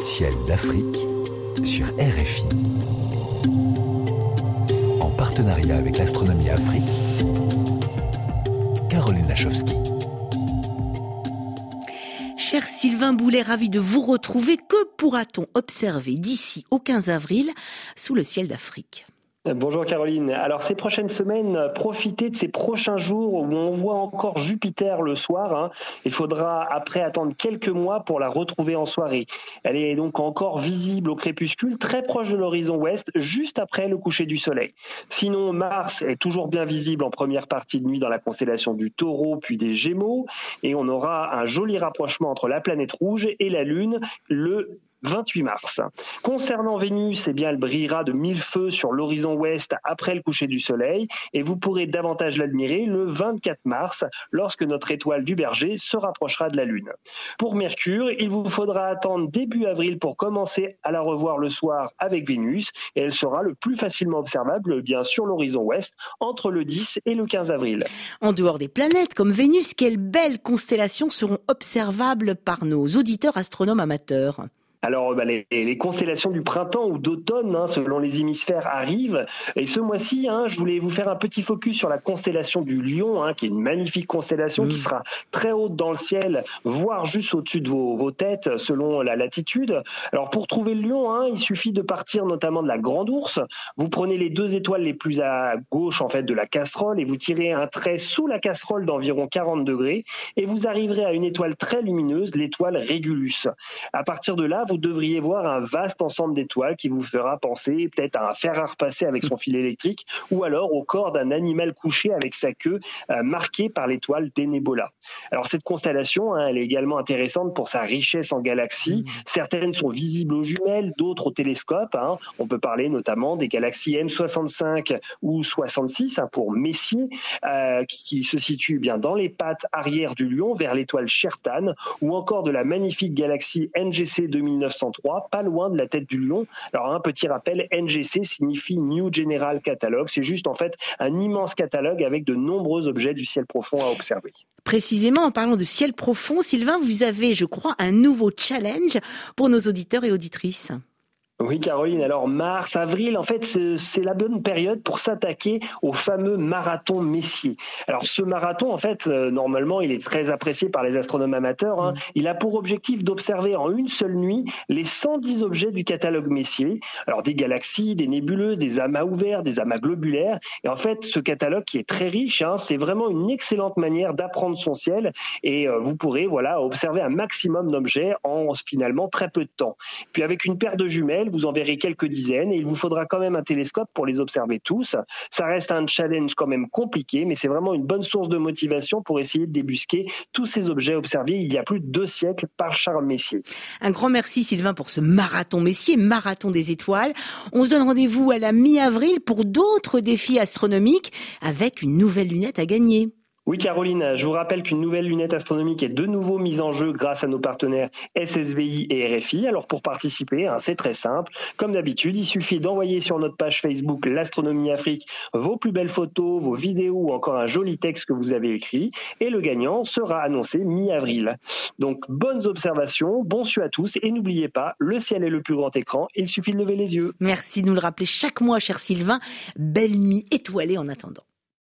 Ciel d'Afrique sur RFI. En partenariat avec l'Astronomie Afrique, Caroline Lachowski. Cher Sylvain Boulet, ravi de vous retrouver. Que pourra-t-on observer d'ici au 15 avril sous le ciel d'Afrique? Bonjour Caroline. Alors ces prochaines semaines, profitez de ces prochains jours où on voit encore Jupiter le soir. Hein. Il faudra après attendre quelques mois pour la retrouver en soirée. Elle est donc encore visible au crépuscule, très proche de l'horizon ouest, juste après le coucher du soleil. Sinon, Mars est toujours bien visible en première partie de nuit dans la constellation du Taureau puis des Gémeaux. Et on aura un joli rapprochement entre la planète rouge et la Lune le 28 mars. Concernant Vénus, eh bien, elle brillera de mille feux sur l'horizon ouest après le coucher du soleil et vous pourrez davantage l'admirer le 24 mars lorsque notre étoile du berger se rapprochera de la Lune. Pour Mercure, il vous faudra attendre début avril pour commencer à la revoir le soir avec Vénus et elle sera le plus facilement observable bien sur l'horizon ouest entre le 10 et le 15 avril. En dehors des planètes comme Vénus, quelles belles constellations seront observables par nos auditeurs astronomes amateurs? Alors, bah, les, les, constellations du printemps ou d'automne, hein, selon les hémisphères, arrivent. Et ce mois-ci, hein, je voulais vous faire un petit focus sur la constellation du Lion, hein, qui est une magnifique constellation qui mm. sera très haute dans le ciel, voire juste au-dessus de vos, vos, têtes, selon la latitude. Alors, pour trouver le Lion, hein, il suffit de partir notamment de la Grande Ourse. Vous prenez les deux étoiles les plus à gauche, en fait, de la casserole, et vous tirez un trait sous la casserole d'environ 40 degrés, et vous arriverez à une étoile très lumineuse, l'étoile Régulus. À partir de là, vous devriez voir un vaste ensemble d'étoiles qui vous fera penser peut-être à un fer à repasser avec son fil électrique ou alors au corps d'un animal couché avec sa queue euh, marquée par l'étoile Denebola. Alors cette constellation, hein, elle est également intéressante pour sa richesse en galaxies. Mmh. Certaines sont visibles aux jumelles, d'autres au télescope. Hein. On peut parler notamment des galaxies M65 ou 66 hein, pour Messier, euh, qui, qui, se situe bien dans les pattes arrière du Lion vers l'étoile Chertan, ou encore de la magnifique galaxie NGC 2009 1903, pas loin de la tête du lion. Alors un petit rappel, NGC signifie New General Catalogue. C'est juste en fait un immense catalogue avec de nombreux objets du ciel profond à observer. Précisément, en parlant de ciel profond, Sylvain, vous avez, je crois, un nouveau challenge pour nos auditeurs et auditrices. Oui, Caroline. Alors, mars, avril, en fait, c'est la bonne période pour s'attaquer au fameux marathon Messier. Alors, ce marathon, en fait, euh, normalement, il est très apprécié par les astronomes amateurs. Hein. Mm. Il a pour objectif d'observer en une seule nuit les 110 objets du catalogue Messier. Alors, des galaxies, des nébuleuses, des amas ouverts, des amas globulaires. Et en fait, ce catalogue qui est très riche, hein, c'est vraiment une excellente manière d'apprendre son ciel. Et euh, vous pourrez, voilà, observer un maximum d'objets en finalement très peu de temps. Puis, avec une paire de jumelles, vous en verrez quelques dizaines et il vous faudra quand même un télescope pour les observer tous. Ça reste un challenge quand même compliqué, mais c'est vraiment une bonne source de motivation pour essayer de débusquer tous ces objets observés il y a plus de deux siècles par Charles Messier. Un grand merci Sylvain pour ce marathon Messier, marathon des étoiles. On se donne rendez-vous à la mi-avril pour d'autres défis astronomiques avec une nouvelle lunette à gagner. Oui, Caroline, je vous rappelle qu'une nouvelle lunette astronomique est de nouveau mise en jeu grâce à nos partenaires SSVI et RFI. Alors pour participer, hein, c'est très simple. Comme d'habitude, il suffit d'envoyer sur notre page Facebook L'Astronomie Afrique vos plus belles photos, vos vidéos ou encore un joli texte que vous avez écrit. Et le gagnant sera annoncé mi-avril. Donc bonnes observations, bon su à tous et n'oubliez pas, le ciel est le plus grand écran, il suffit de lever les yeux. Merci de nous le rappeler chaque mois, cher Sylvain. Belle nuit étoilée en attendant.